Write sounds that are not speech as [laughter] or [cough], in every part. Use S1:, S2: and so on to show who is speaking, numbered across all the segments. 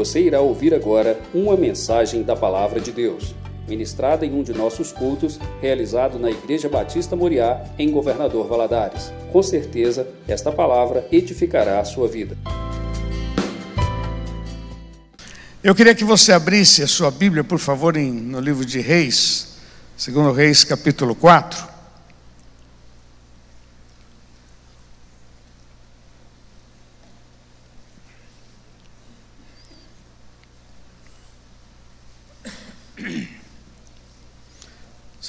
S1: Você irá ouvir agora uma mensagem da Palavra de Deus, ministrada em um de nossos cultos, realizado na Igreja Batista Moriá, em Governador Valadares. Com certeza, esta palavra edificará a sua vida.
S2: Eu queria que você abrisse a sua Bíblia, por favor, no livro de Reis, segundo Reis, capítulo 4.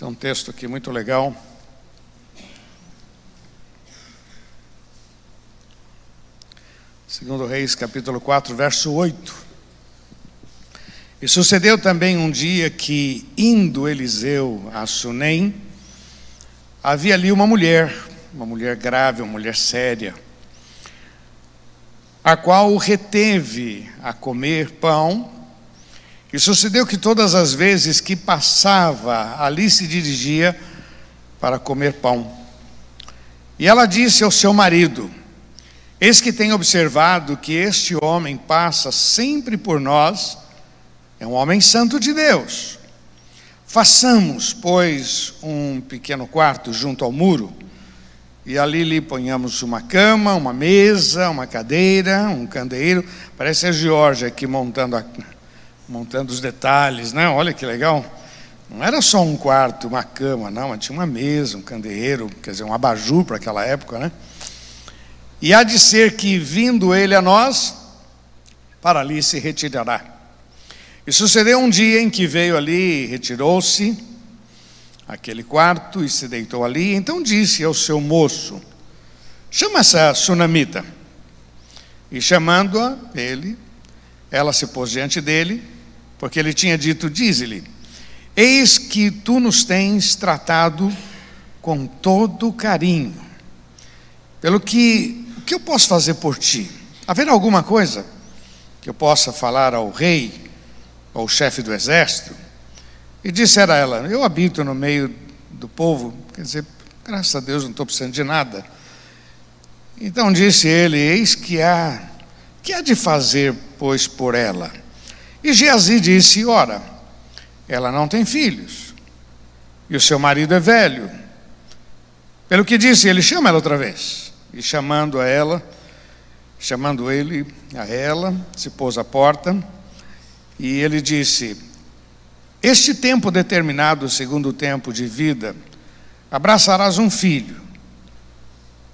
S2: Esse é um texto aqui muito legal. Segundo Reis, capítulo 4, verso 8. E sucedeu também um dia que, indo Eliseu a Sunem, havia ali uma mulher, uma mulher grave, uma mulher séria, a qual o reteve a comer pão. E sucedeu que todas as vezes que passava, ali se dirigia para comer pão. E ela disse ao seu marido: Eis que tenho observado que este homem passa sempre por nós, é um homem santo de Deus. Façamos, pois, um pequeno quarto junto ao muro, e ali lhe ponhamos uma cama, uma mesa, uma cadeira, um candeeiro. Parece a Georgia aqui montando, a, montando os detalhes, né? Olha que legal. Não era só um quarto, uma cama, não, mas tinha uma mesa, um candeeiro, quer dizer, um abajur para aquela época, né? E há de ser que, vindo ele a nós, para ali se retirará. E sucedeu um dia em que veio ali, retirou-se aquele quarto e se deitou ali. Então disse ao seu moço: Chama essa sunamita. E chamando-a, ele, ela se pôs diante dele, porque ele tinha dito: Dize-lhe, eis que tu nos tens tratado com todo carinho, pelo que o que eu posso fazer por ti? Haverá alguma coisa que eu possa falar ao rei, ao chefe do exército? E dissera ela: Eu habito no meio do povo, quer dizer, graças a Deus não estou precisando de nada. Então disse ele: Eis que há, que há de fazer, pois, por ela? E Geazi disse: Ora, ela não tem filhos, e o seu marido é velho. Pelo que disse, ele chama ela outra vez. E chamando a ela, chamando ele a ela, se pôs à porta, e ele disse: Este tempo determinado, segundo o tempo de vida, abraçarás um filho.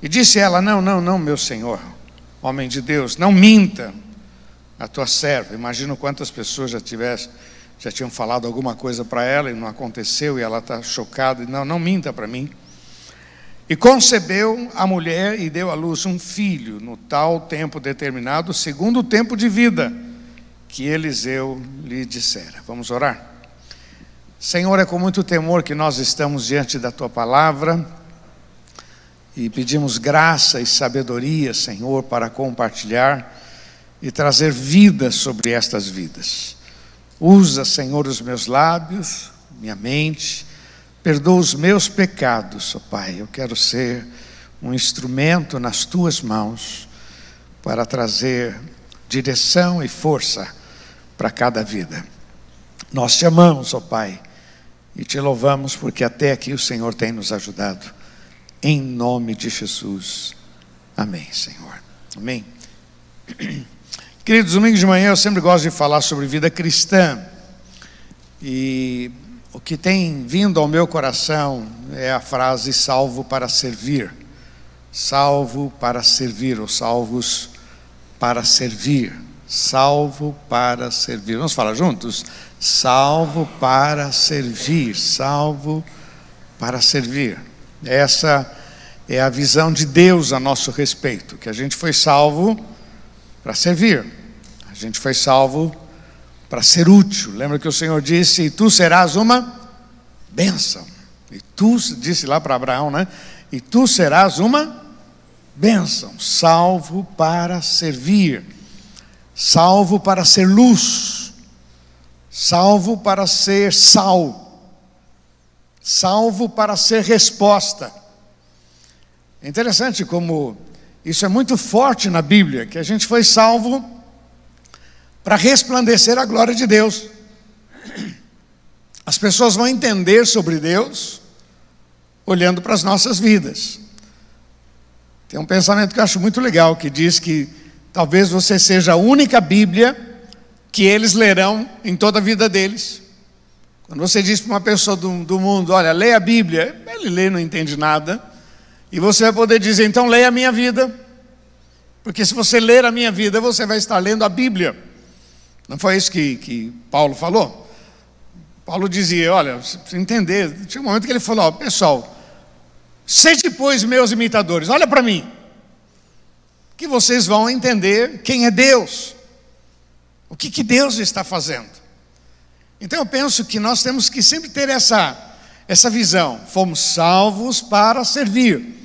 S2: E disse ela: Não, não, não, meu senhor, homem de Deus, não minta a tua serva. Imagino quantas pessoas já tivessem, já tinham falado alguma coisa para ela e não aconteceu, e ela está chocada. Não, não minta para mim. E concebeu a mulher e deu à luz um filho, no tal tempo determinado, segundo o tempo de vida que Eliseu lhe dissera. Vamos orar? Senhor, é com muito temor que nós estamos diante da tua palavra e pedimos graça e sabedoria, Senhor, para compartilhar e trazer vida sobre estas vidas. Usa, Senhor, os meus lábios, minha mente, Perdoa os meus pecados, ó Pai. Eu quero ser um instrumento nas tuas mãos para trazer direção e força para cada vida. Nós te amamos, ó Pai, e te louvamos porque até aqui o Senhor tem nos ajudado. Em nome de Jesus. Amém, Senhor. Amém. [clears throat] Queridos, domingo de manhã eu sempre gosto de falar sobre vida cristã. E o que tem vindo ao meu coração é a frase salvo para servir. Salvo para servir, ou salvos para servir. Salvo para servir. Vamos falar juntos? Salvo para servir. Salvo para servir. Essa é a visão de Deus a nosso respeito, que a gente foi salvo para servir. A gente foi salvo para ser útil. Lembra que o Senhor disse: E tu serás uma bênção. E tu, disse lá para Abraão, né? E tu serás uma bênção, salvo para servir, salvo para ser luz, salvo para ser sal, salvo para ser resposta. É interessante como isso é muito forte na Bíblia, que a gente foi salvo para resplandecer a glória de Deus. As pessoas vão entender sobre Deus olhando para as nossas vidas. Tem um pensamento que eu acho muito legal que diz que talvez você seja a única Bíblia que eles lerão em toda a vida deles. Quando você diz para uma pessoa do, do mundo, olha, leia a Bíblia, ele lê, não entende nada, e você vai poder dizer, então leia a minha vida, porque se você ler a minha vida, você vai estar lendo a Bíblia. Não foi isso que, que Paulo falou? Paulo dizia, olha, precisa entender, tinha um momento que ele falou, ó, pessoal, sede pois meus imitadores, olha para mim, que vocês vão entender quem é Deus, o que, que Deus está fazendo. Então eu penso que nós temos que sempre ter essa, essa visão. Fomos salvos para servir.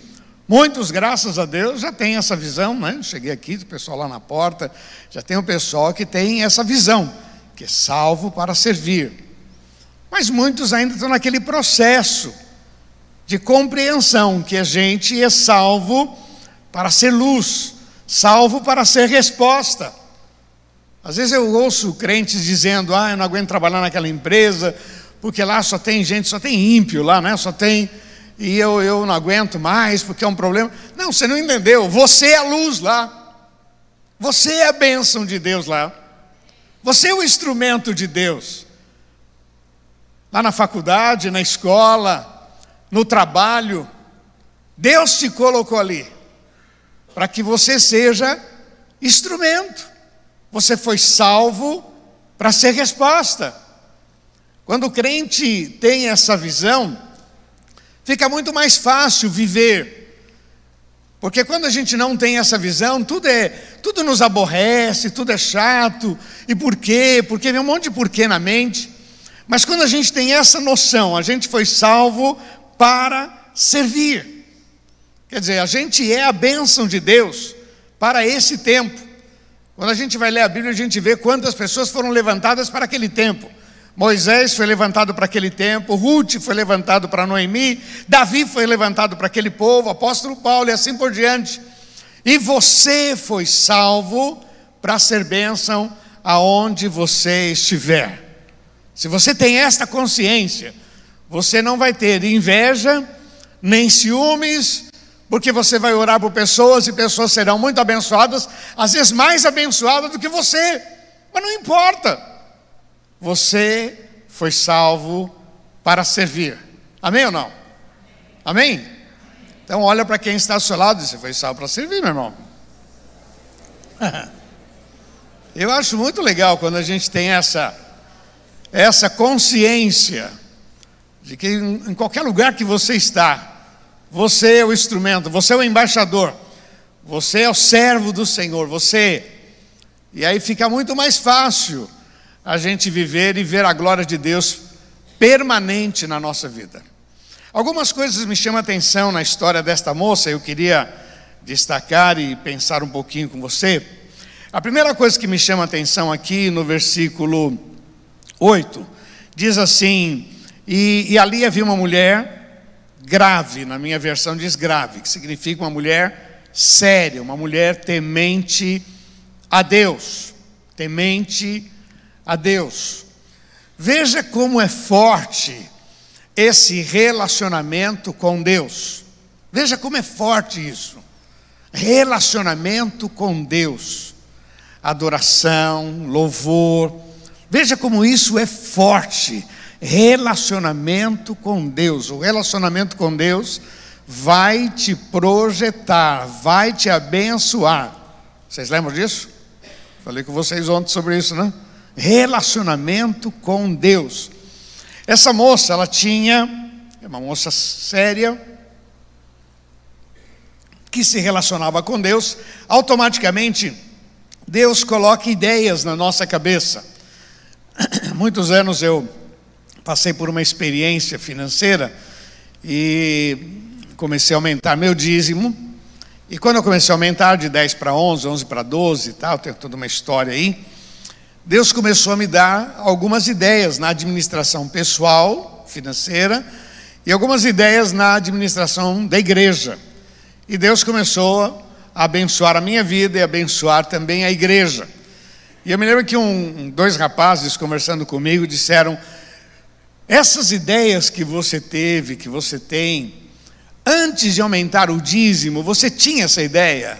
S2: Muitos, graças a Deus, já têm essa visão, né? Cheguei aqui, o pessoal lá na porta, já tem o pessoal que tem essa visão, que é salvo para servir. Mas muitos ainda estão naquele processo de compreensão que a gente é salvo para ser luz, salvo para ser resposta. Às vezes eu ouço crentes dizendo: "Ah, eu não aguento trabalhar naquela empresa, porque lá só tem gente, só tem ímpio lá, né? Só tem e eu, eu não aguento mais porque é um problema". Não, você não entendeu. Você é a luz lá. Você é a bênção de Deus lá. Você é o instrumento de Deus. Lá na faculdade, na escola, no trabalho, Deus te colocou ali para que você seja instrumento. Você foi salvo para ser resposta. Quando o crente tem essa visão, fica muito mais fácil viver. Porque quando a gente não tem essa visão, tudo é, tudo nos aborrece, tudo é chato. E por quê? Porque vem um monte de porquê na mente. Mas quando a gente tem essa noção, a gente foi salvo para servir. Quer dizer, a gente é a bênção de Deus para esse tempo. Quando a gente vai ler a Bíblia, a gente vê quantas pessoas foram levantadas para aquele tempo. Moisés foi levantado para aquele tempo, Ruth foi levantado para Noemi, Davi foi levantado para aquele povo, apóstolo Paulo e assim por diante. E você foi salvo para ser bênção aonde você estiver. Se você tem esta consciência, você não vai ter inveja, nem ciúmes, porque você vai orar por pessoas e pessoas serão muito abençoadas, às vezes mais abençoadas do que você, mas não importa, você foi salvo para servir, amém ou não? Amém? Então, olha para quem está ao seu lado e Você foi salvo para servir, meu irmão. [laughs] Eu acho muito legal quando a gente tem essa, essa consciência de que em qualquer lugar que você está, você é o instrumento, você é o embaixador, você é o servo do Senhor, você. E aí fica muito mais fácil a gente viver e ver a glória de Deus permanente na nossa vida. Algumas coisas me chamam a atenção na história desta moça, eu queria destacar e pensar um pouquinho com você. A primeira coisa que me chama a atenção aqui no versículo 8, diz assim: E, e ali havia uma mulher grave, na minha versão diz grave, que significa uma mulher séria, uma mulher temente a Deus, temente a Deus. Veja como é forte esse relacionamento com Deus. Veja como é forte isso. Relacionamento com Deus. Adoração, louvor. Veja como isso é forte relacionamento com Deus. O relacionamento com Deus vai te projetar, vai te abençoar. Vocês lembram disso? Falei com vocês ontem sobre isso, né? Relacionamento com Deus. Essa moça, ela tinha, é uma moça séria, que se relacionava com Deus, automaticamente Deus coloca ideias na nossa cabeça. [coughs] Muitos anos eu passei por uma experiência financeira e comecei a aumentar meu dízimo. E quando eu comecei a aumentar de 10 para 11, 11 para 12 e tal, tem toda uma história aí, Deus começou a me dar algumas ideias na administração pessoal, financeira, e algumas ideias na administração da igreja. E Deus começou a abençoar a minha vida e abençoar também a igreja. E eu me lembro que um, dois rapazes conversando comigo disseram: essas ideias que você teve, que você tem, antes de aumentar o dízimo, você tinha essa ideia?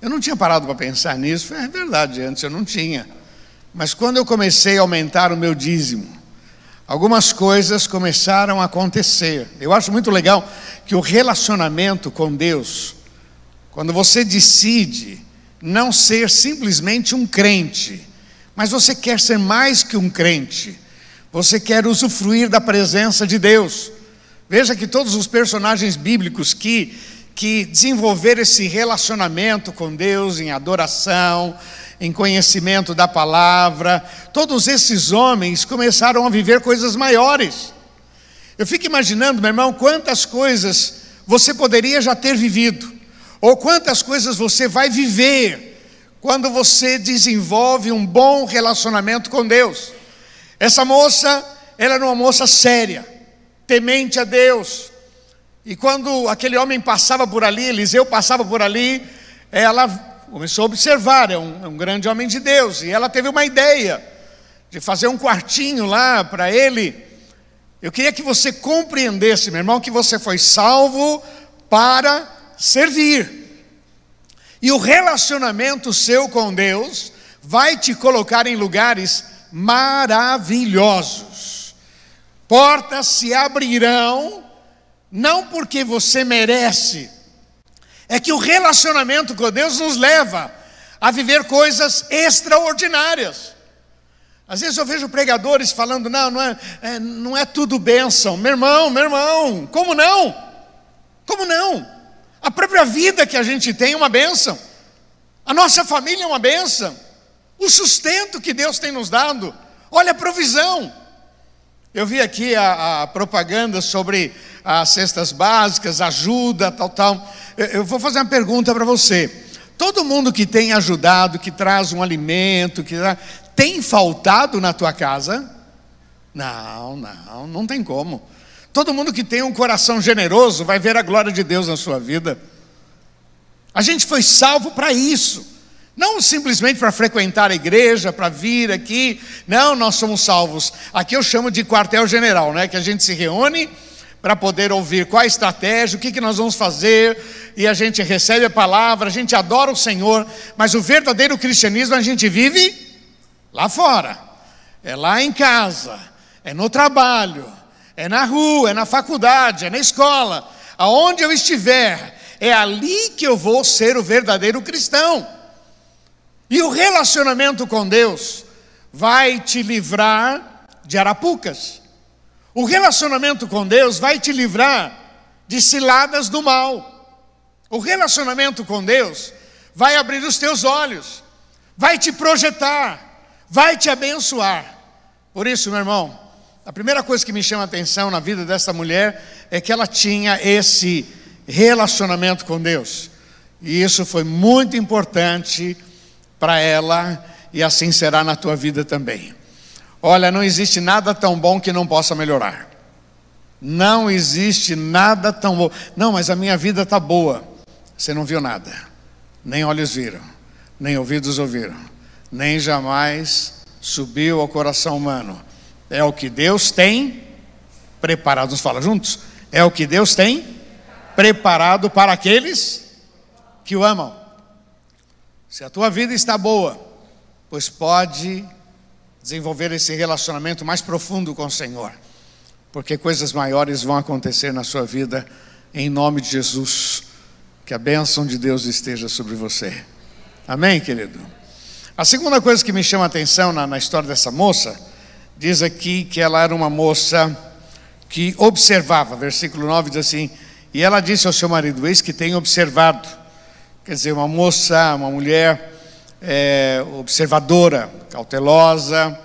S2: Eu não tinha parado para pensar nisso. É verdade, antes eu não tinha. Mas quando eu comecei a aumentar o meu dízimo, algumas coisas começaram a acontecer. Eu acho muito legal que o relacionamento com Deus, quando você decide não ser simplesmente um crente, mas você quer ser mais que um crente, você quer usufruir da presença de Deus. Veja que todos os personagens bíblicos que, que desenvolveram esse relacionamento com Deus em adoração, em conhecimento da palavra, todos esses homens começaram a viver coisas maiores. Eu fico imaginando, meu irmão, quantas coisas você poderia já ter vivido ou quantas coisas você vai viver quando você desenvolve um bom relacionamento com Deus. Essa moça, ela era uma moça séria, temente a Deus. E quando aquele homem passava por ali, Eliseu passava por ali, ela começou a observar, é um, é um grande homem de Deus, e ela teve uma ideia de fazer um quartinho lá para ele. Eu queria que você compreendesse, meu irmão, que você foi salvo para servir. E o relacionamento seu com Deus vai te colocar em lugares maravilhosos. Portas se abrirão, não porque você merece, é que o relacionamento com Deus nos leva a viver coisas extraordinárias. Às vezes eu vejo pregadores falando, não, não é, é, não é tudo bênção. Meu irmão, meu irmão, como não? Como não? A própria vida que a gente tem é uma bênção. A nossa família é uma bênção. O sustento que Deus tem nos dado. Olha a provisão. Eu vi aqui a, a propaganda sobre as cestas básicas, ajuda, tal, tal. Eu, eu vou fazer uma pergunta para você. Todo mundo que tem ajudado, que traz um alimento, que tem faltado na tua casa? Não, não, não tem como. Todo mundo que tem um coração generoso vai ver a glória de Deus na sua vida. A gente foi salvo para isso. Não simplesmente para frequentar a igreja, para vir aqui. Não, nós somos salvos. Aqui eu chamo de quartel-general, né? Que a gente se reúne para poder ouvir qual a estratégia, o que, que nós vamos fazer, e a gente recebe a palavra, a gente adora o Senhor, mas o verdadeiro cristianismo a gente vive lá fora, é lá em casa, é no trabalho, é na rua, é na faculdade, é na escola, aonde eu estiver, é ali que eu vou ser o verdadeiro cristão. E o relacionamento com Deus vai te livrar de arapucas. O relacionamento com Deus vai te livrar de ciladas do mal. O relacionamento com Deus vai abrir os teus olhos, vai te projetar, vai te abençoar. Por isso, meu irmão, a primeira coisa que me chama a atenção na vida dessa mulher é que ela tinha esse relacionamento com Deus. E isso foi muito importante para ela e assim será na tua vida também. Olha, não existe nada tão bom que não possa melhorar. Não existe nada tão bom. Não, mas a minha vida está boa. Você não viu nada. Nem olhos viram, nem ouvidos ouviram, nem jamais subiu ao coração humano é o que Deus tem preparado. Nos fala juntos? É o que Deus tem preparado para aqueles que o amam. Se a tua vida está boa, pois pode desenvolver esse relacionamento mais profundo com o Senhor, porque coisas maiores vão acontecer na sua vida, em nome de Jesus. Que a bênção de Deus esteja sobre você. Amém, querido? A segunda coisa que me chama a atenção na, na história dessa moça diz aqui que ela era uma moça que observava, versículo 9 diz assim: E ela disse ao seu marido: Eis que tem observado. Quer dizer, uma moça, uma mulher é, observadora, cautelosa,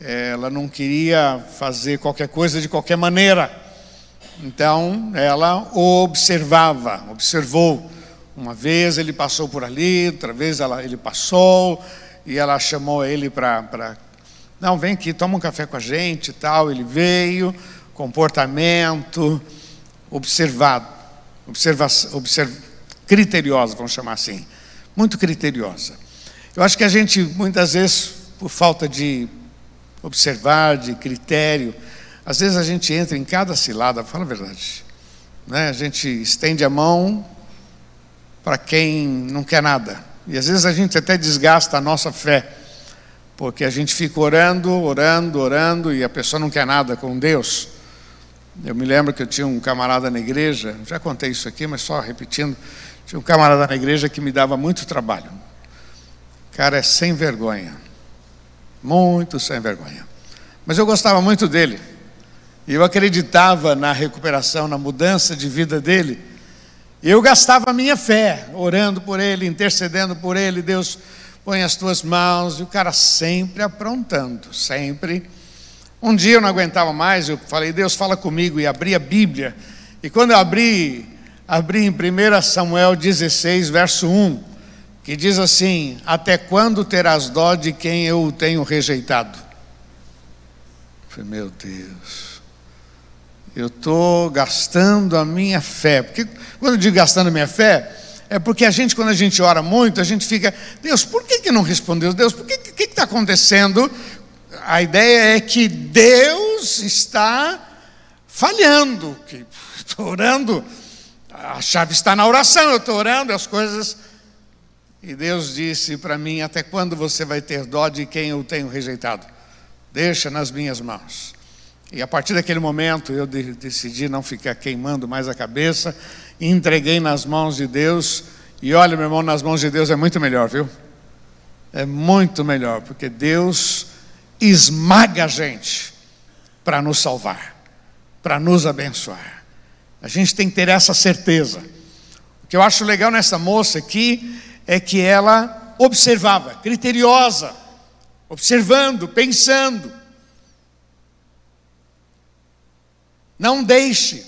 S2: é, ela não queria fazer qualquer coisa de qualquer maneira. Então, ela observava, observou. Uma vez ele passou por ali, outra vez ela, ele passou, e ela chamou ele para não, vem aqui, toma um café com a gente e tal. Ele veio, comportamento observado, observa, observ, criteriosa, vamos chamar assim, muito criteriosa. Eu acho que a gente, muitas vezes, por falta de observar, de critério, às vezes a gente entra em cada cilada, fala a verdade. Né? A gente estende a mão para quem não quer nada. E às vezes a gente até desgasta a nossa fé, porque a gente fica orando, orando, orando, e a pessoa não quer nada com Deus. Eu me lembro que eu tinha um camarada na igreja, já contei isso aqui, mas só repetindo. Tinha um camarada na igreja que me dava muito trabalho. O cara é sem vergonha. Muito sem vergonha. Mas eu gostava muito dele. E eu acreditava na recuperação, na mudança de vida dele. E eu gastava a minha fé, orando por ele, intercedendo por ele. Deus, põe as tuas mãos. E o cara sempre aprontando, sempre um dia eu não aguentava mais, eu falei, Deus, fala comigo, e abri a Bíblia. E quando eu abri, abri em 1 Samuel 16, verso 1, que diz assim: Até quando terás dó de quem eu tenho rejeitado? Meu Deus, eu estou gastando a minha fé. Porque quando eu digo gastando a minha fé, é porque a gente, quando a gente ora muito, a gente fica, Deus, por que, que não respondeu? Deus, por que que está acontecendo a ideia é que Deus está falhando, que [laughs] estou orando, a chave está na oração, eu estou orando, as coisas. E Deus disse para mim: Até quando você vai ter dó de quem eu tenho rejeitado? Deixa nas minhas mãos. E a partir daquele momento eu decidi não ficar queimando mais a cabeça, entreguei nas mãos de Deus. E olha, meu irmão, nas mãos de Deus é muito melhor, viu? É muito melhor, porque Deus esmaga a gente para nos salvar, para nos abençoar. A gente tem que ter essa certeza. O que eu acho legal nessa moça aqui é que ela observava, criteriosa, observando, pensando. Não deixe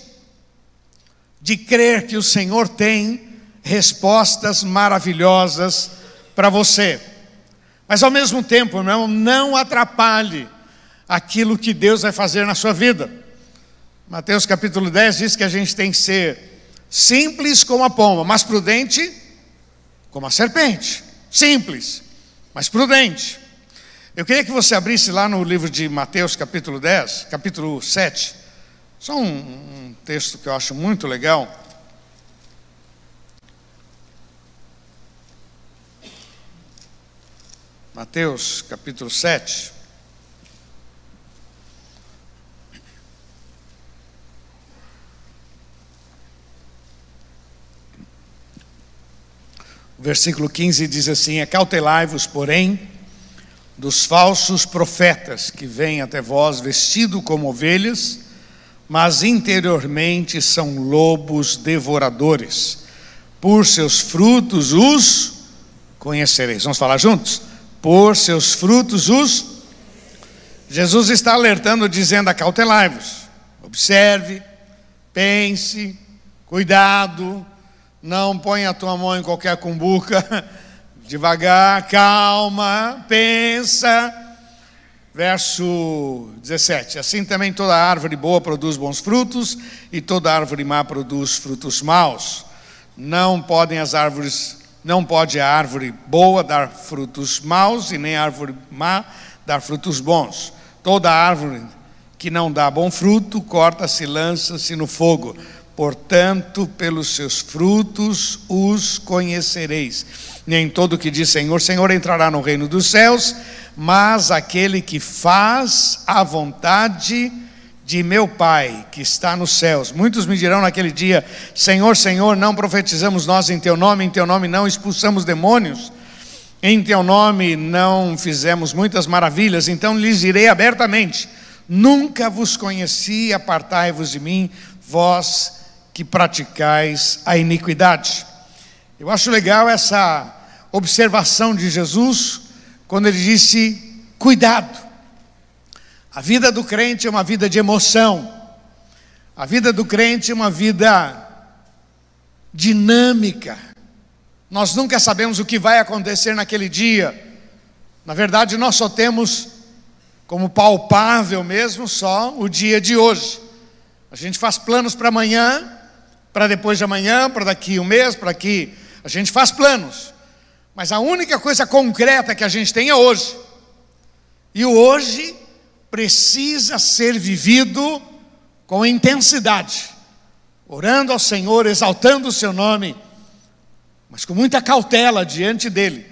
S2: de crer que o Senhor tem respostas maravilhosas para você. Mas ao mesmo tempo, não, não atrapalhe aquilo que Deus vai fazer na sua vida. Mateus capítulo 10 diz que a gente tem que ser simples como a pomba, mas prudente como a serpente. Simples, mas prudente. Eu queria que você abrisse lá no livro de Mateus, capítulo 10, capítulo 7. Só um, um texto que eu acho muito legal. Mateus capítulo 7. Versículo 15 diz assim: Acautelai-vos, porém, dos falsos profetas que vêm até vós vestidos como ovelhas, mas interiormente são lobos devoradores. Por seus frutos os conhecereis. Vamos falar juntos? por seus frutos os. Jesus está alertando, dizendo: acautelai-vos, observe, pense, cuidado, não ponha a tua mão em qualquer cumbuca, [laughs] devagar, calma, pensa. Verso 17: Assim também toda árvore boa produz bons frutos, e toda árvore má produz frutos maus. Não podem as árvores não pode a árvore boa dar frutos maus e nem a árvore má dar frutos bons. Toda árvore que não dá bom fruto, corta-se lança-se no fogo. Portanto, pelos seus frutos os conhecereis. Nem todo que diz Senhor, Senhor entrará no reino dos céus, mas aquele que faz a vontade de meu Pai que está nos céus. Muitos me dirão naquele dia: Senhor, Senhor, não profetizamos nós em Teu nome, em Teu nome não expulsamos demônios, em Teu nome não fizemos muitas maravilhas. Então lhes direi abertamente: Nunca vos conheci, apartai-vos de mim, vós que praticais a iniquidade. Eu acho legal essa observação de Jesus quando ele disse: Cuidado a vida do crente é uma vida de emoção. A vida do crente é uma vida dinâmica. Nós nunca sabemos o que vai acontecer naquele dia. Na verdade, nós só temos como palpável mesmo só o dia de hoje. A gente faz planos para amanhã, para depois de amanhã, para daqui um mês, para aqui. A gente faz planos. Mas a única coisa concreta que a gente tem é hoje. E o hoje precisa ser vivido com intensidade, orando ao Senhor, exaltando o seu nome, mas com muita cautela diante dele,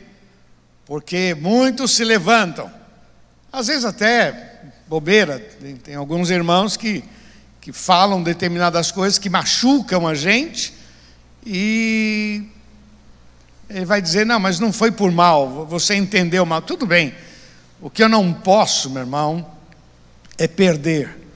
S2: porque muitos se levantam, às vezes até bobeira, tem, tem alguns irmãos que, que falam determinadas coisas que machucam a gente, e ele vai dizer: não, mas não foi por mal, você entendeu mal, tudo bem. O que eu não posso, meu irmão, é perder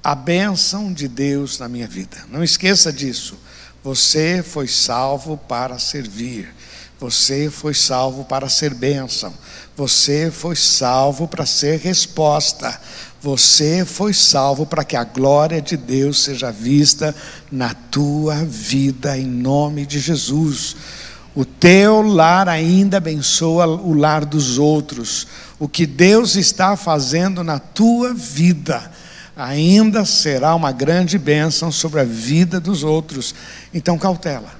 S2: a bênção de Deus na minha vida. Não esqueça disso. Você foi salvo para servir. Você foi salvo para ser bênção. Você foi salvo para ser resposta. Você foi salvo para que a glória de Deus seja vista na tua vida, em nome de Jesus. O teu lar ainda abençoa o lar dos outros. O que Deus está fazendo na tua vida ainda será uma grande bênção sobre a vida dos outros. Então, cautela.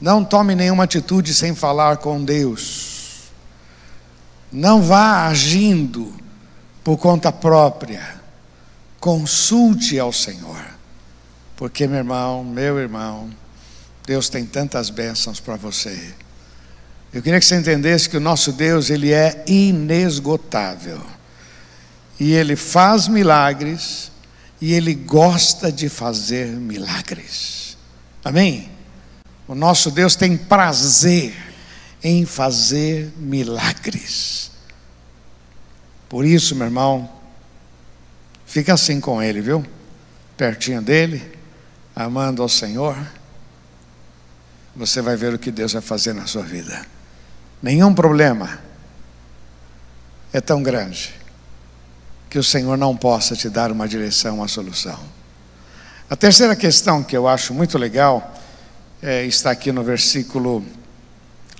S2: Não tome nenhuma atitude sem falar com Deus. Não vá agindo por conta própria. Consulte ao Senhor. Porque, meu irmão, meu irmão, Deus tem tantas bênçãos para você. Eu queria que você entendesse que o nosso Deus, ele é inesgotável e ele faz milagres e ele gosta de fazer milagres. Amém? O nosso Deus tem prazer em fazer milagres. Por isso, meu irmão, fica assim com ele, viu? Pertinho dele, amando ao Senhor. Você vai ver o que Deus vai fazer na sua vida. Nenhum problema é tão grande que o Senhor não possa te dar uma direção, uma solução. A terceira questão que eu acho muito legal é, está aqui no versículo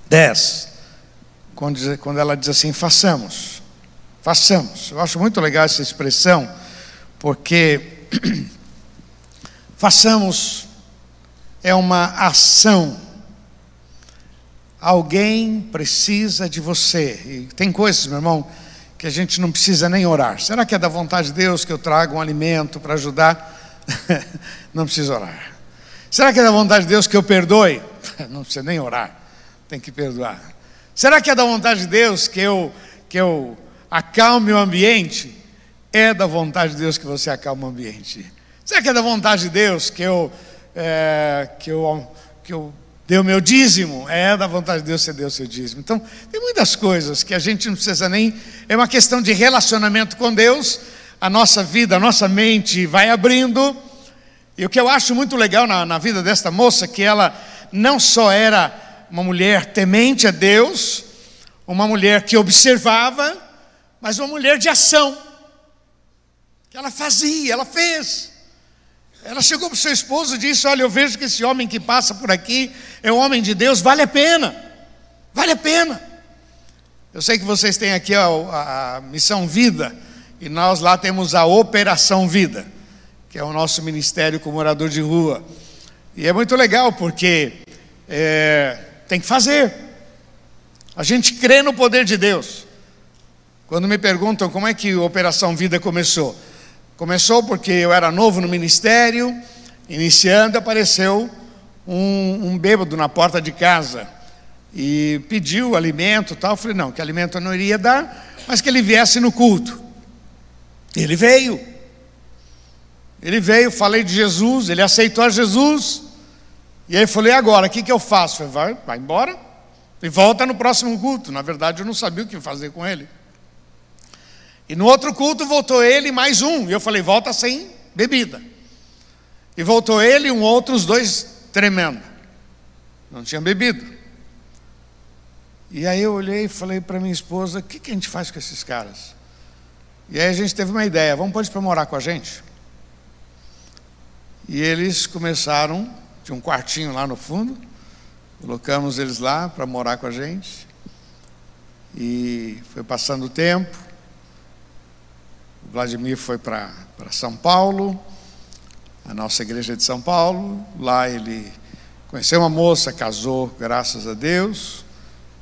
S2: 10, quando, quando ela diz assim: façamos, façamos. Eu acho muito legal essa expressão, porque [clears throat] façamos é uma ação. Alguém precisa de você. E tem coisas, meu irmão, que a gente não precisa nem orar. Será que é da vontade de Deus que eu traga um alimento para ajudar? [laughs] não precisa orar. Será que é da vontade de Deus que eu perdoe? [laughs] não precisa nem orar, tem que perdoar. Será que é da vontade de Deus que eu, que eu acalme o ambiente? É da vontade de Deus que você acalme o ambiente. Será que é da vontade de Deus que eu, é, que eu, que eu deu meu dízimo, é da vontade de Deus você deu o seu dízimo. Então, tem muitas coisas que a gente não precisa nem. É uma questão de relacionamento com Deus, a nossa vida, a nossa mente vai abrindo. E o que eu acho muito legal na, na vida desta moça, que ela não só era uma mulher temente a Deus, uma mulher que observava, mas uma mulher de ação. Que ela fazia, ela fez. Ela chegou para o seu esposo e disse: Olha, eu vejo que esse homem que passa por aqui é um homem de Deus, vale a pena, vale a pena. Eu sei que vocês têm aqui a, a, Missão Vida, e nós lá temos a Operação Vida, que é o nosso ministério com morador de rua. E é muito legal porque é, tem que fazer. A gente crê no poder de Deus. Quando me perguntam como é que a Operação Vida começou, Começou porque eu era novo no ministério, iniciando, apareceu um, um bêbado na porta de casa e pediu alimento tal. Eu falei, não, que alimento eu não iria dar, mas que ele viesse no culto. Ele veio. Ele veio, falei de Jesus, ele aceitou a Jesus. E aí eu falei, agora, o que, que eu faço? falei, vai, vai embora e volta no próximo culto. Na verdade, eu não sabia o que fazer com ele. E no outro culto voltou ele mais um. E eu falei, volta sem bebida. E voltou ele e um outro, os dois tremendo. Não tinha bebido. E aí eu olhei e falei para minha esposa, o que, que a gente faz com esses caras? E aí a gente teve uma ideia, vamos pôr eles para morar com a gente? E eles começaram, tinha um quartinho lá no fundo, colocamos eles lá para morar com a gente. E foi passando o tempo, o Vladimir foi para São Paulo, a nossa igreja de São Paulo. Lá ele Conheceu uma moça, casou, graças a Deus.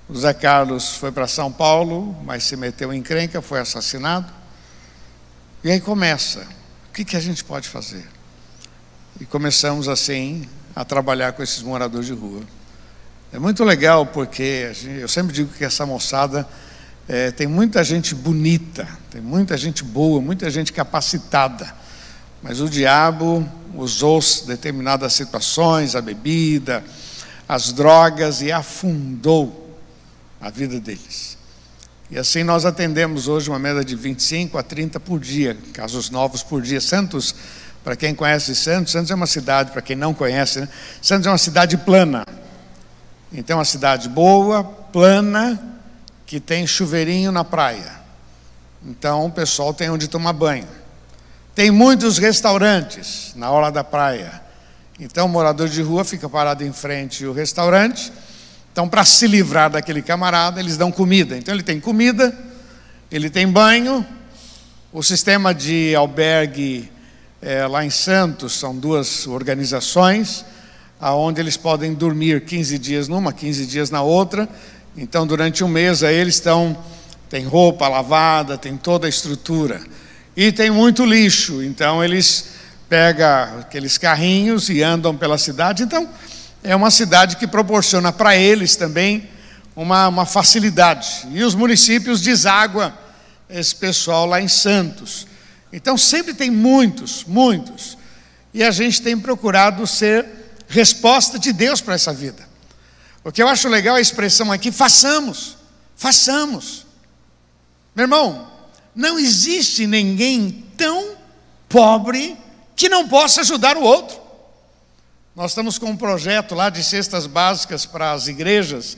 S2: O Zé Carlos foi para São Paulo, mas se meteu em encrenca, foi assassinado. E aí começa: o que, que a gente pode fazer? E começamos assim a trabalhar com esses moradores de rua. É muito legal porque eu sempre digo que essa moçada é, tem muita gente bonita, tem muita gente boa, muita gente capacitada, mas o diabo usou determinadas situações, a bebida, as drogas e afundou a vida deles. E assim nós atendemos hoje uma média de 25 a 30 por dia, casos novos por dia. Santos, para quem conhece Santos, Santos é uma cidade, para quem não conhece, né? Santos é uma cidade plana. Então, é uma cidade boa, plana, que tem chuveirinho na praia. Então, o pessoal tem onde tomar banho. Tem muitos restaurantes na hora da praia. Então, o morador de rua fica parado em frente ao restaurante. Então, para se livrar daquele camarada, eles dão comida. Então, ele tem comida, ele tem banho. O sistema de albergue é, lá em Santos são duas organizações aonde eles podem dormir 15 dias numa, 15 dias na outra. Então, durante um mês aí eles estão tem roupa lavada, tem toda a estrutura. E tem muito lixo, então eles pegam aqueles carrinhos e andam pela cidade. Então, é uma cidade que proporciona para eles também uma, uma facilidade. E os municípios deságua esse pessoal lá em Santos. Então, sempre tem muitos, muitos. E a gente tem procurado ser resposta de Deus para essa vida. O que eu acho legal é a expressão aqui, façamos, façamos. Meu irmão, não existe ninguém tão pobre que não possa ajudar o outro. Nós estamos com um projeto lá de cestas básicas para as igrejas,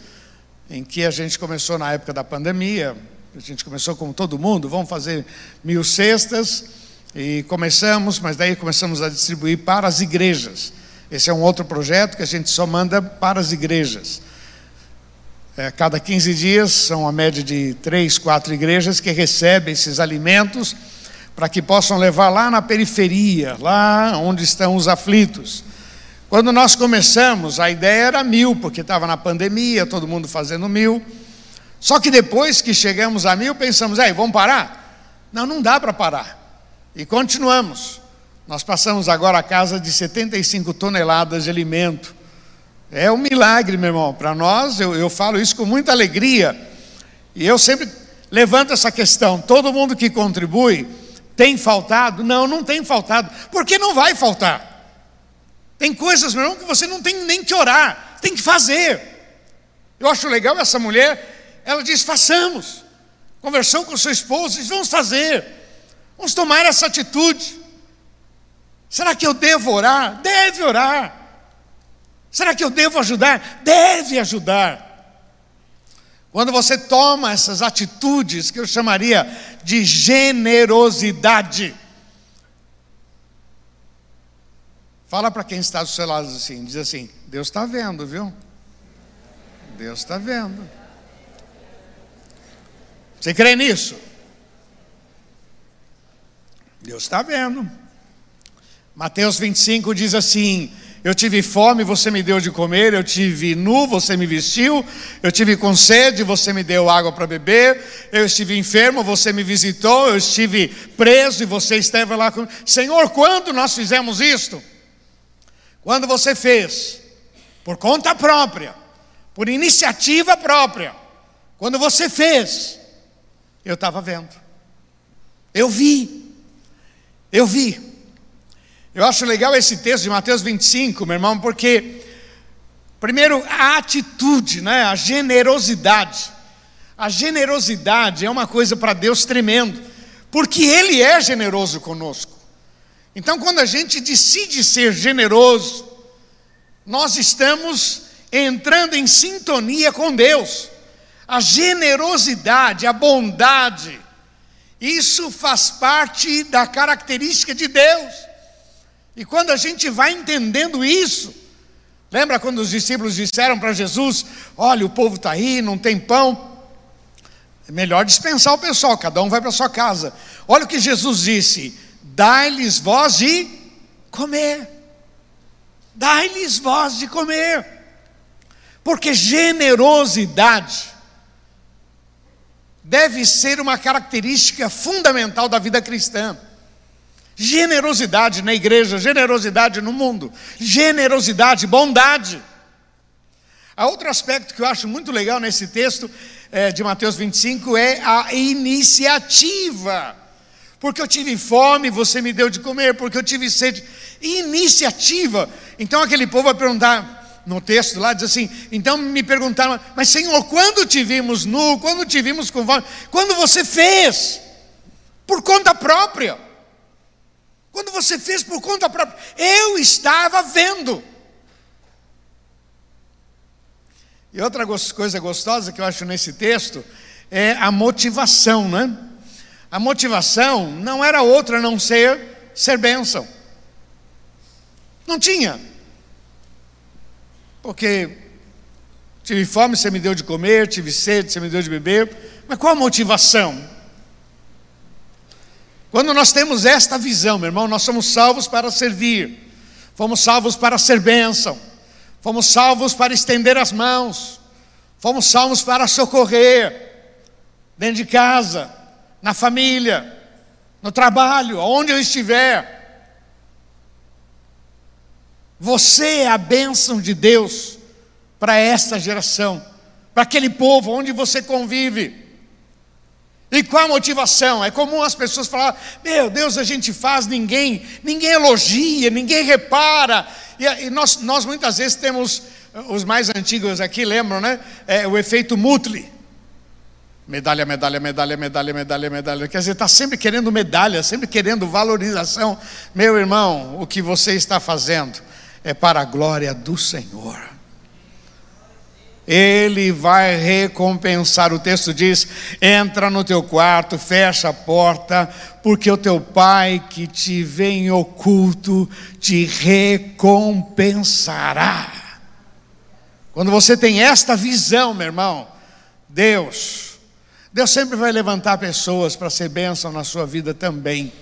S2: em que a gente começou na época da pandemia, a gente começou como todo mundo, vamos fazer mil cestas, e começamos, mas daí começamos a distribuir para as igrejas. Esse é um outro projeto que a gente só manda para as igrejas. É, cada 15 dias, são a média de três, quatro igrejas que recebem esses alimentos para que possam levar lá na periferia, lá onde estão os aflitos. Quando nós começamos, a ideia era mil, porque estava na pandemia, todo mundo fazendo mil. Só que depois que chegamos a mil, pensamos, aí, vamos parar? Não, não dá para parar. E continuamos. Nós passamos agora a casa de 75 toneladas de alimento. É um milagre, meu irmão. Para nós, eu, eu falo isso com muita alegria. E eu sempre levanto essa questão: todo mundo que contribui tem faltado? Não, não tem faltado. Porque não vai faltar. Tem coisas, meu irmão, que você não tem nem que orar, tem que fazer. Eu acho legal essa mulher, ela diz: façamos. Conversou com sua esposa, diz: vamos fazer. Vamos tomar essa atitude. Será que eu devo orar? Deve orar. Será que eu devo ajudar? Deve ajudar. Quando você toma essas atitudes que eu chamaria de generosidade, fala para quem está do seu lado assim, diz assim: Deus está vendo, viu? Deus está vendo. Você crê nisso? Deus está vendo. Mateus 25 diz assim: Eu tive fome, você me deu de comer, eu tive nu, você me vestiu, eu tive com sede, você me deu água para beber, eu estive enfermo, você me visitou, eu estive preso e você esteve lá comigo. Senhor, quando nós fizemos isto? Quando você fez? Por conta própria, por iniciativa própria. Quando você fez, eu estava vendo, eu vi, eu vi. Eu acho legal esse texto de Mateus 25, meu irmão, porque, primeiro, a atitude, né, a generosidade. A generosidade é uma coisa para Deus tremendo, porque Ele é generoso conosco. Então, quando a gente decide ser generoso, nós estamos entrando em sintonia com Deus. A generosidade, a bondade, isso faz parte da característica de Deus. E quando a gente vai entendendo isso, lembra quando os discípulos disseram para Jesus: Olha, o povo está aí, não tem pão. É melhor dispensar o pessoal, cada um vai para sua casa. Olha o que Jesus disse: Dai-lhes voz de comer. dai-lhes voz de comer, porque generosidade deve ser uma característica fundamental da vida cristã. Generosidade na igreja, generosidade no mundo, generosidade, bondade. Há outro aspecto que eu acho muito legal nesse texto é, de Mateus 25 é a iniciativa. Porque eu tive fome, você me deu de comer, porque eu tive sede. Iniciativa. Então aquele povo vai perguntar, no texto lá, diz assim: então me perguntaram, mas Senhor, quando te vimos nu, quando te vimos com fome, quando você fez? Por conta própria. Quando você fez por conta própria, eu estava vendo. E outra coisa gostosa que eu acho nesse texto é a motivação, né? A motivação não era outra a não ser ser bênção. Não tinha. Porque tive fome, você me deu de comer, tive sede, você me deu de beber. Mas qual a motivação? Quando nós temos esta visão, meu irmão, nós somos salvos para servir, fomos salvos para ser bênção. Fomos salvos para estender as mãos. Fomos salvos para socorrer. Dentro de casa, na família, no trabalho, onde eu estiver. Você é a bênção de Deus para esta geração, para aquele povo onde você convive. E qual a motivação? É comum as pessoas falar: Meu Deus, a gente faz, ninguém, ninguém elogia, ninguém repara. E, e nós, nós muitas vezes temos, os mais antigos aqui lembram, né? É, o efeito Mutley. Medalha, medalha, medalha, medalha, medalha, medalha. Quer dizer, está sempre querendo medalha, sempre querendo valorização. Meu irmão, o que você está fazendo é para a glória do Senhor. Ele vai recompensar. O texto diz: entra no teu quarto, fecha a porta, porque o teu pai que te vê em oculto te recompensará. Quando você tem esta visão, meu irmão, Deus, Deus sempre vai levantar pessoas para ser bênção na sua vida também.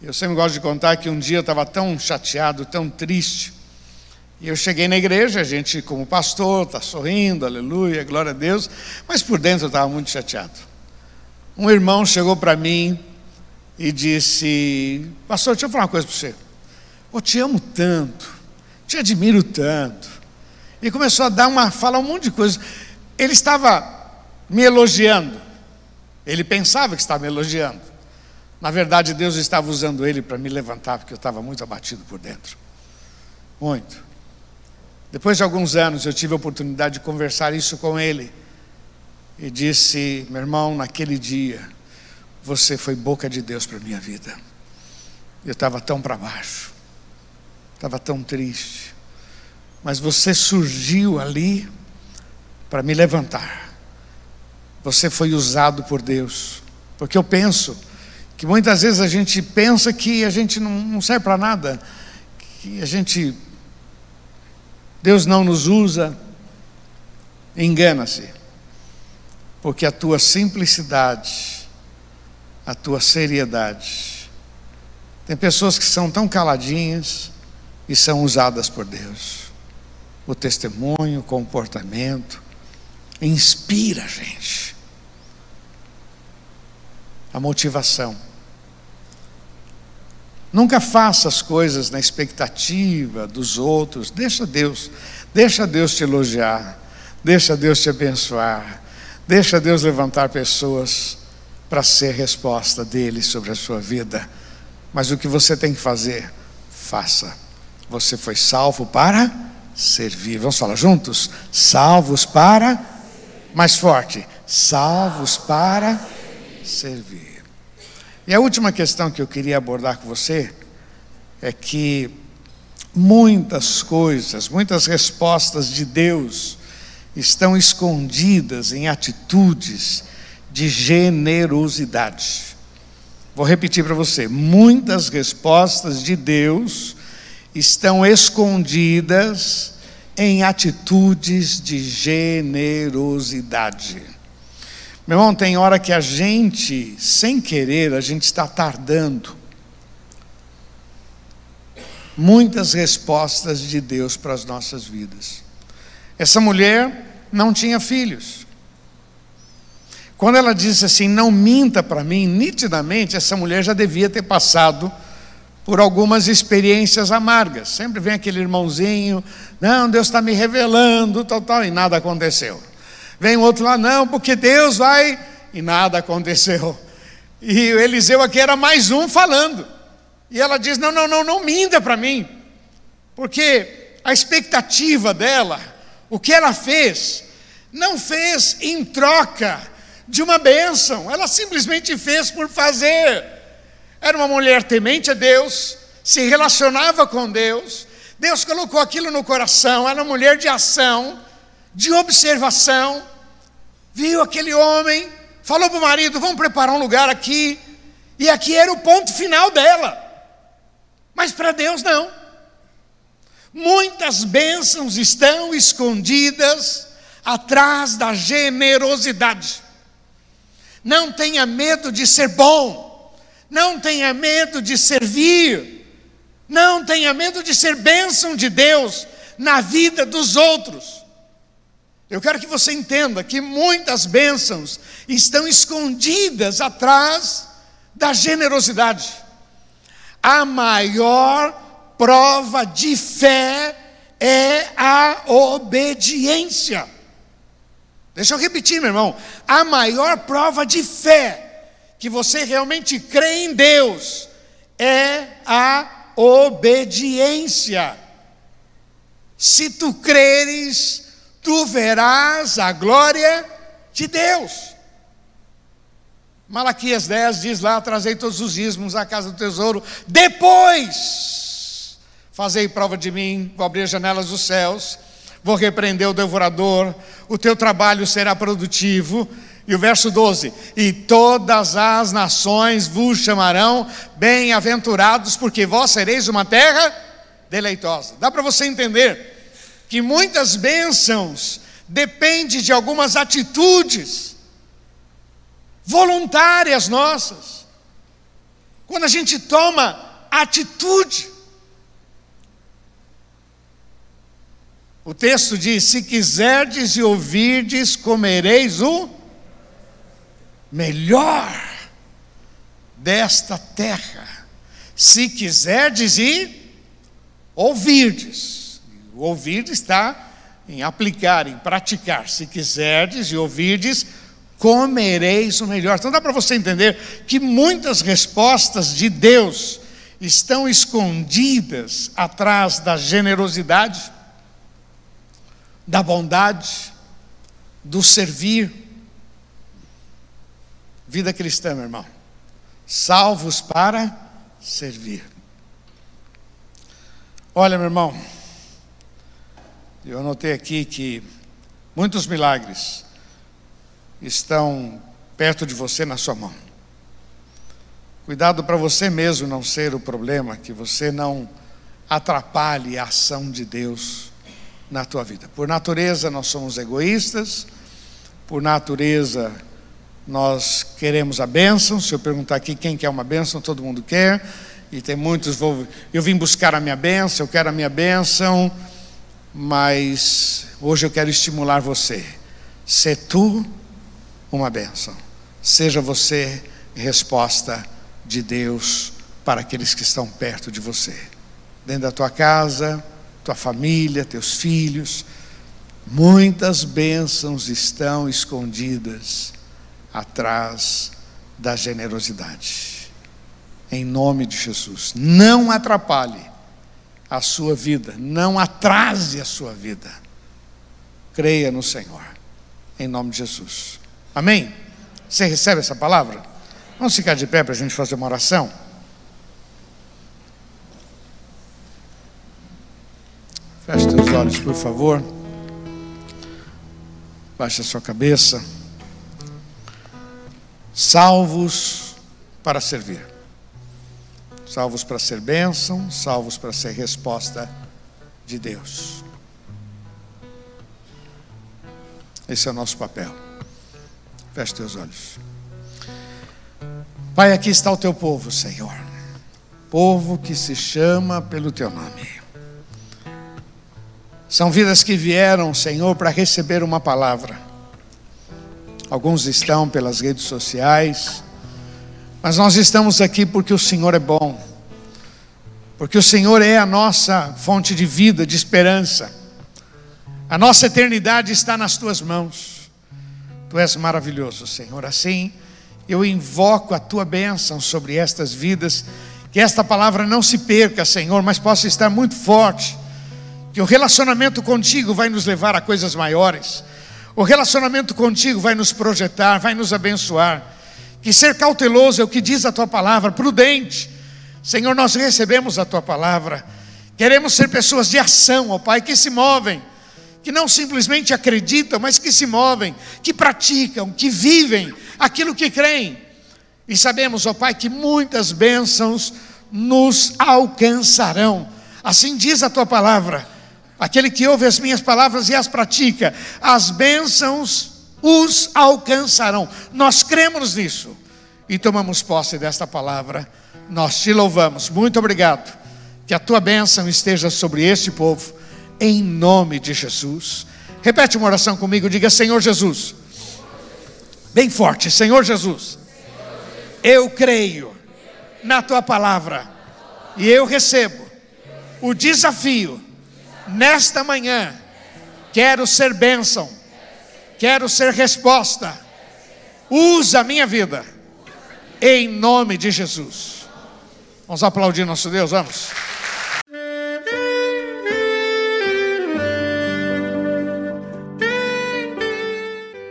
S2: Eu sempre gosto de contar que um dia eu estava tão chateado, tão triste, e eu cheguei na igreja, a gente, como pastor, está sorrindo, aleluia, glória a Deus, mas por dentro eu estava muito chateado. Um irmão chegou para mim e disse: Pastor, deixa eu falar uma coisa para você. Eu te amo tanto, te admiro tanto. E começou a dar uma, falar um monte de coisas. Ele estava me elogiando. Ele pensava que estava me elogiando. Na verdade, Deus estava usando ele para me levantar, porque eu estava muito abatido por dentro. Muito. Depois de alguns anos, eu tive a oportunidade de conversar isso com ele. E disse: Meu irmão, naquele dia, você foi boca de Deus para a minha vida. Eu estava tão para baixo, estava tão triste. Mas você surgiu ali para me levantar. Você foi usado por Deus. Porque eu penso que muitas vezes a gente pensa que a gente não, serve para nada, que a gente Deus não nos usa, engana-se, porque a tua simplicidade, a tua seriedade, tem pessoas que são tão caladinhas e são usadas por Deus. O testemunho, o comportamento, inspira a gente. A motivação. Nunca faça as coisas na expectativa dos outros. Deixa Deus, deixa Deus te elogiar, deixa Deus te abençoar, deixa Deus levantar pessoas para ser resposta dele sobre a sua vida. Mas o que você tem que fazer, faça. Você foi salvo para servir. Vamos falar juntos? Salvos para mais forte. Salvos para servir. E a última questão que eu queria abordar com você é que muitas coisas, muitas respostas de Deus estão escondidas em atitudes de generosidade. Vou repetir para você: muitas respostas de Deus estão escondidas em atitudes de generosidade. Meu irmão, tem hora que a gente, sem querer, a gente está tardando. muitas respostas de Deus para as nossas vidas. Essa mulher não tinha filhos. Quando ela disse assim, não minta para mim, nitidamente essa mulher já devia ter passado por algumas experiências amargas. Sempre vem aquele irmãozinho, não, Deus está me revelando, tal, tal, e nada aconteceu. Vem o outro lá, não, porque Deus vai, e nada aconteceu. E Eliseu aqui era mais um falando. E ela diz: não, não, não, não minta para mim, porque a expectativa dela, o que ela fez, não fez em troca de uma bênção, ela simplesmente fez por fazer. Era uma mulher temente a Deus, se relacionava com Deus, Deus colocou aquilo no coração, era uma mulher de ação, de observação, viu aquele homem, falou para o marido: vamos preparar um lugar aqui, e aqui era o ponto final dela. Mas para Deus não. Muitas bênçãos estão escondidas atrás da generosidade. Não tenha medo de ser bom, não tenha medo de servir, não tenha medo de ser bênção de Deus na vida dos outros. Eu quero que você entenda que muitas bênçãos estão escondidas atrás da generosidade. A maior prova de fé é a obediência. Deixa eu repetir, meu irmão. A maior prova de fé que você realmente crê em Deus é a obediência. Se tu creres, tu verás a glória de Deus. Malaquias 10 diz lá: Trazei todos os ismos à casa do tesouro, depois fazei prova de mim, vou abrir as janelas dos céus vou repreender o devorador, o teu trabalho será produtivo. E o verso 12: E todas as nações vos chamarão bem-aventurados, porque vós sereis uma terra deleitosa. Dá para você entender que muitas bênçãos dependem de algumas atitudes voluntárias nossas. Quando a gente toma atitude, O texto diz: Se quiserdes e ouvirdes, comereis o melhor desta terra. Se quiserdes e ouvirdes. O ouvir está em aplicar, em praticar. Se quiserdes e ouvirdes, comereis o melhor. Então dá para você entender que muitas respostas de Deus estão escondidas atrás da generosidade da bondade, do servir. Vida cristã, meu irmão. Salvos para servir. Olha, meu irmão, eu anotei aqui que muitos milagres estão perto de você na sua mão. Cuidado para você mesmo não ser o problema, que você não atrapalhe a ação de Deus na tua vida. Por natureza, nós somos egoístas, por natureza, nós queremos a bênção. Se eu perguntar aqui quem quer uma bênção, todo mundo quer. E tem muitos, vou, eu vim buscar a minha bênção, eu quero a minha bênção, mas hoje eu quero estimular você. Se tu uma bênção. Seja você resposta de Deus para aqueles que estão perto de você. Dentro da tua casa, tua família, teus filhos. Muitas bênçãos estão escondidas atrás da generosidade. Em nome de Jesus. Não atrapalhe a sua vida, não atrase a sua vida. Creia no Senhor. Em nome de Jesus. Amém? Você recebe essa palavra? Vamos ficar de pé para a gente fazer uma oração? Feche teus olhos, por favor. Baixe a sua cabeça. Salvos para servir. Salvos para ser bênção, salvos para ser resposta de Deus. Esse é o nosso papel. Feche teus olhos. Pai, aqui está o teu povo, Senhor. povo que se chama pelo teu nome. São vidas que vieram, Senhor, para receber uma palavra. Alguns estão pelas redes sociais, mas nós estamos aqui porque o Senhor é bom, porque o Senhor é a nossa fonte de vida, de esperança. A nossa eternidade está nas tuas mãos. Tu és maravilhoso, Senhor. Assim, eu invoco a tua bênção sobre estas vidas, que esta palavra não se perca, Senhor, mas possa estar muito forte que o relacionamento contigo vai nos levar a coisas maiores. O relacionamento contigo vai nos projetar, vai nos abençoar. Que ser cauteloso é o que diz a tua palavra, prudente. Senhor, nós recebemos a tua palavra. Queremos ser pessoas de ação, ó Pai, que se movem, que não simplesmente acreditam, mas que se movem, que praticam, que vivem aquilo que creem. E sabemos, ó Pai, que muitas bênçãos nos alcançarão. Assim diz a tua palavra. Aquele que ouve as minhas palavras e as pratica, as bênçãos os alcançarão. Nós cremos nisso e tomamos posse desta palavra. Nós te louvamos. Muito obrigado. Que a tua bênção esteja sobre este povo, em nome de Jesus. Repete uma oração comigo, diga: Senhor Jesus. Bem forte, Senhor Jesus. Eu creio na tua palavra e eu recebo o desafio nesta manhã, quero ser bênção, quero ser resposta. Usa a minha vida, em nome de Jesus. Vamos aplaudir nosso Deus, vamos.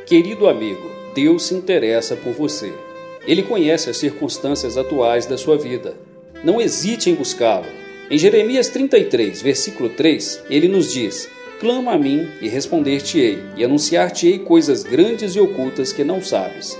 S1: Querido amigo, Deus se interessa por você. Ele conhece as circunstâncias atuais da sua vida. Não hesite em buscá-lo em Jeremias 33, versículo 3, ele nos diz: Clama a mim e responder-te-ei, e anunciar-te-ei coisas grandes e ocultas que não sabes.